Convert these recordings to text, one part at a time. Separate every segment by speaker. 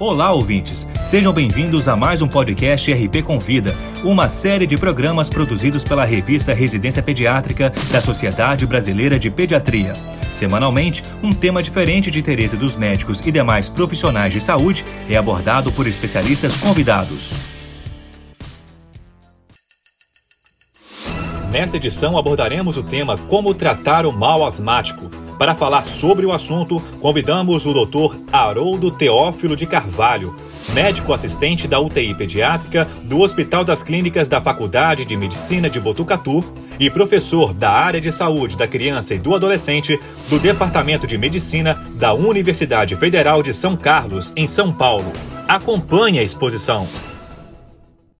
Speaker 1: Olá, ouvintes! Sejam bem-vindos a mais um podcast RP Convida, uma série de programas produzidos pela revista Residência Pediátrica da Sociedade Brasileira de Pediatria. Semanalmente, um tema diferente de interesse dos médicos e demais profissionais de saúde é abordado por especialistas convidados. Nesta edição abordaremos o tema Como tratar o mal asmático para falar sobre o assunto, convidamos o Dr. Haroldo Teófilo de Carvalho, médico assistente da UTI pediátrica do Hospital das Clínicas da Faculdade de Medicina de Botucatu e professor da área de saúde da criança e do adolescente do Departamento de Medicina da Universidade Federal de São Carlos, em São Paulo. Acompanhe a exposição.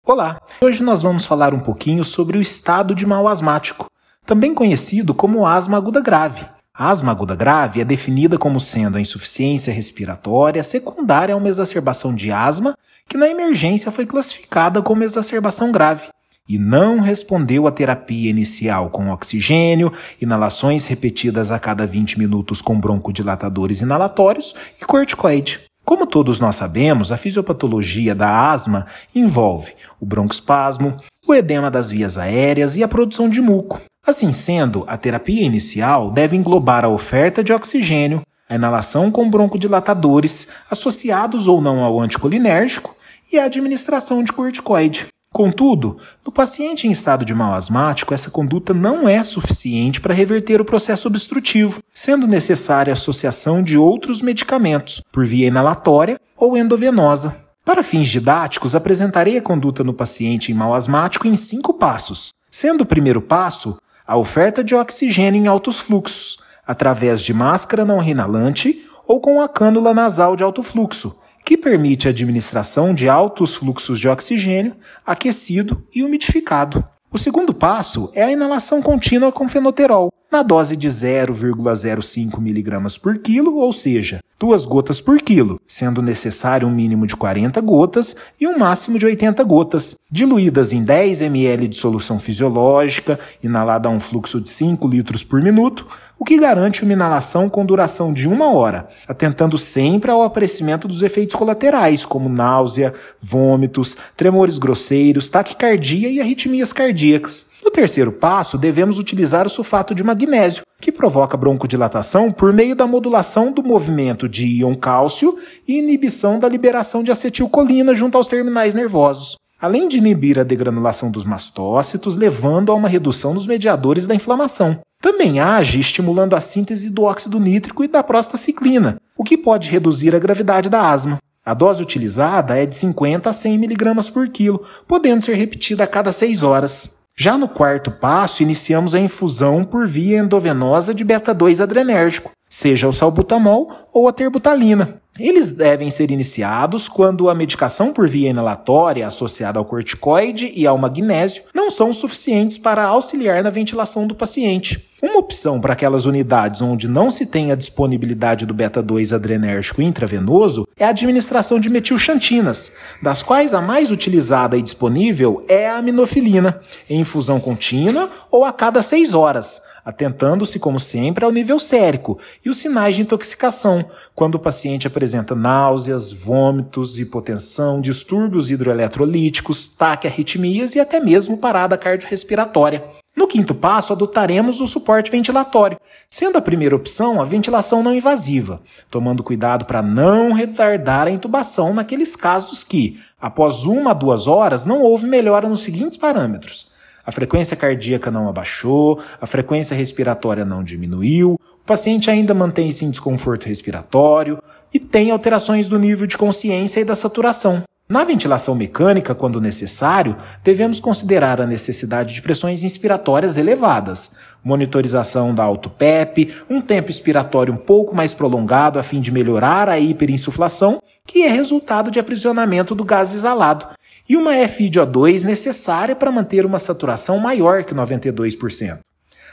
Speaker 2: Olá! Hoje nós vamos falar um pouquinho sobre o estado de mal asmático, também conhecido como asma aguda grave a asma aguda grave é definida como sendo a insuficiência respiratória secundária a uma exacerbação de asma, que na emergência foi classificada como exacerbação grave e não respondeu à terapia inicial com oxigênio, inalações repetidas a cada 20 minutos com broncodilatadores inalatórios e corticoide. Como todos nós sabemos, a fisiopatologia da asma envolve o broncoespasmo, o edema das vias aéreas e a produção de muco. Assim sendo, a terapia inicial deve englobar a oferta de oxigênio, a inalação com broncodilatadores, associados ou não ao anticolinérgico, e a administração de corticoide. Contudo, no paciente em estado de mal asmático, essa conduta não é suficiente para reverter o processo obstrutivo, sendo necessária a associação de outros medicamentos, por via inalatória ou endovenosa. Para fins didáticos, apresentarei a conduta no paciente em mal asmático em cinco passos, sendo o primeiro passo a oferta de oxigênio em altos fluxos, através de máscara não inalante ou com a cânula nasal de alto fluxo, que permite a administração de altos fluxos de oxigênio aquecido e umidificado. O segundo passo é a inalação contínua com fenoterol, na dose de 0,05 mg por quilo, ou seja, duas gotas por quilo, sendo necessário um mínimo de 40 gotas e um máximo de 80 gotas, diluídas em 10 ml de solução fisiológica, inalada a um fluxo de 5 litros por minuto, o que garante uma inalação com duração de uma hora, atentando sempre ao aparecimento dos efeitos colaterais, como náusea, vômitos, tremores grosseiros, taquicardia e arritmias cardíacas. No terceiro passo, devemos utilizar o sulfato de magnésio, que provoca broncodilatação por meio da modulação do movimento de íon cálcio e inibição da liberação de acetilcolina junto aos terminais nervosos além de inibir a degranulação dos mastócitos, levando a uma redução dos mediadores da inflamação. Também age estimulando a síntese do óxido nítrico e da prostaciclina, o que pode reduzir a gravidade da asma. A dose utilizada é de 50 a 100 mg por quilo, podendo ser repetida a cada 6 horas. Já no quarto passo, iniciamos a infusão por via endovenosa de beta-2 adrenérgico, seja o salbutamol ou a terbutalina. Eles devem ser iniciados quando a medicação por via inalatória associada ao corticoide e ao magnésio não são suficientes para auxiliar na ventilação do paciente. Uma opção para aquelas unidades onde não se tem a disponibilidade do beta-2 adrenérgico intravenoso é a administração de metilxantinas, das quais a mais utilizada e disponível é a aminofilina, em infusão contínua ou a cada 6 horas atentando-se, como sempre, ao nível sérico e os sinais de intoxicação, quando o paciente apresenta náuseas, vômitos, hipotensão, distúrbios hidroeletrolíticos, taquiarritmias e até mesmo parada cardiorrespiratória. No quinto passo, adotaremos o suporte ventilatório, sendo a primeira opção a ventilação não invasiva, tomando cuidado para não retardar a intubação naqueles casos que, após uma a duas horas, não houve melhora nos seguintes parâmetros a frequência cardíaca não abaixou, a frequência respiratória não diminuiu, o paciente ainda mantém-se em desconforto respiratório e tem alterações do nível de consciência e da saturação. Na ventilação mecânica, quando necessário, devemos considerar a necessidade de pressões inspiratórias elevadas, monitorização da auto-PEP, um tempo expiratório um pouco mais prolongado a fim de melhorar a hiperinsuflação, que é resultado de aprisionamento do gás exalado, e uma FiO2 necessária para manter uma saturação maior que 92%.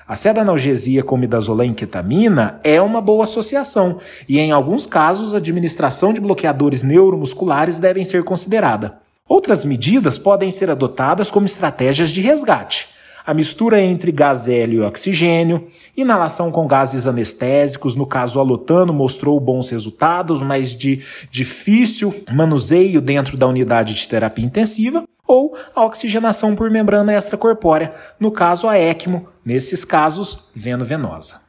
Speaker 2: A sedanalgesia com midazolam e ketamina é uma boa associação e, em alguns casos, a administração de bloqueadores neuromusculares devem ser considerada. Outras medidas podem ser adotadas como estratégias de resgate. A mistura entre gás hélio e oxigênio, inalação com gases anestésicos, no caso alotano mostrou bons resultados, mas de difícil manuseio dentro da unidade de terapia intensiva, ou a oxigenação por membrana extracorpórea, no caso a ECMO, nesses casos veno-venosa.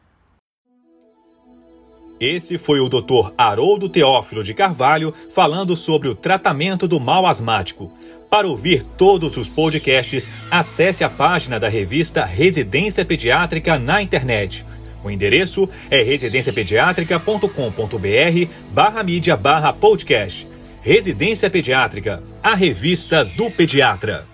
Speaker 1: Esse foi o Dr. Haroldo Teófilo de Carvalho falando sobre o tratamento do mal asmático. Para ouvir todos os podcasts, acesse a página da revista Residência Pediátrica na internet. O endereço é residenciapediatrica.com.br barra mídia barra podcast. Residência Pediátrica, a revista do pediatra.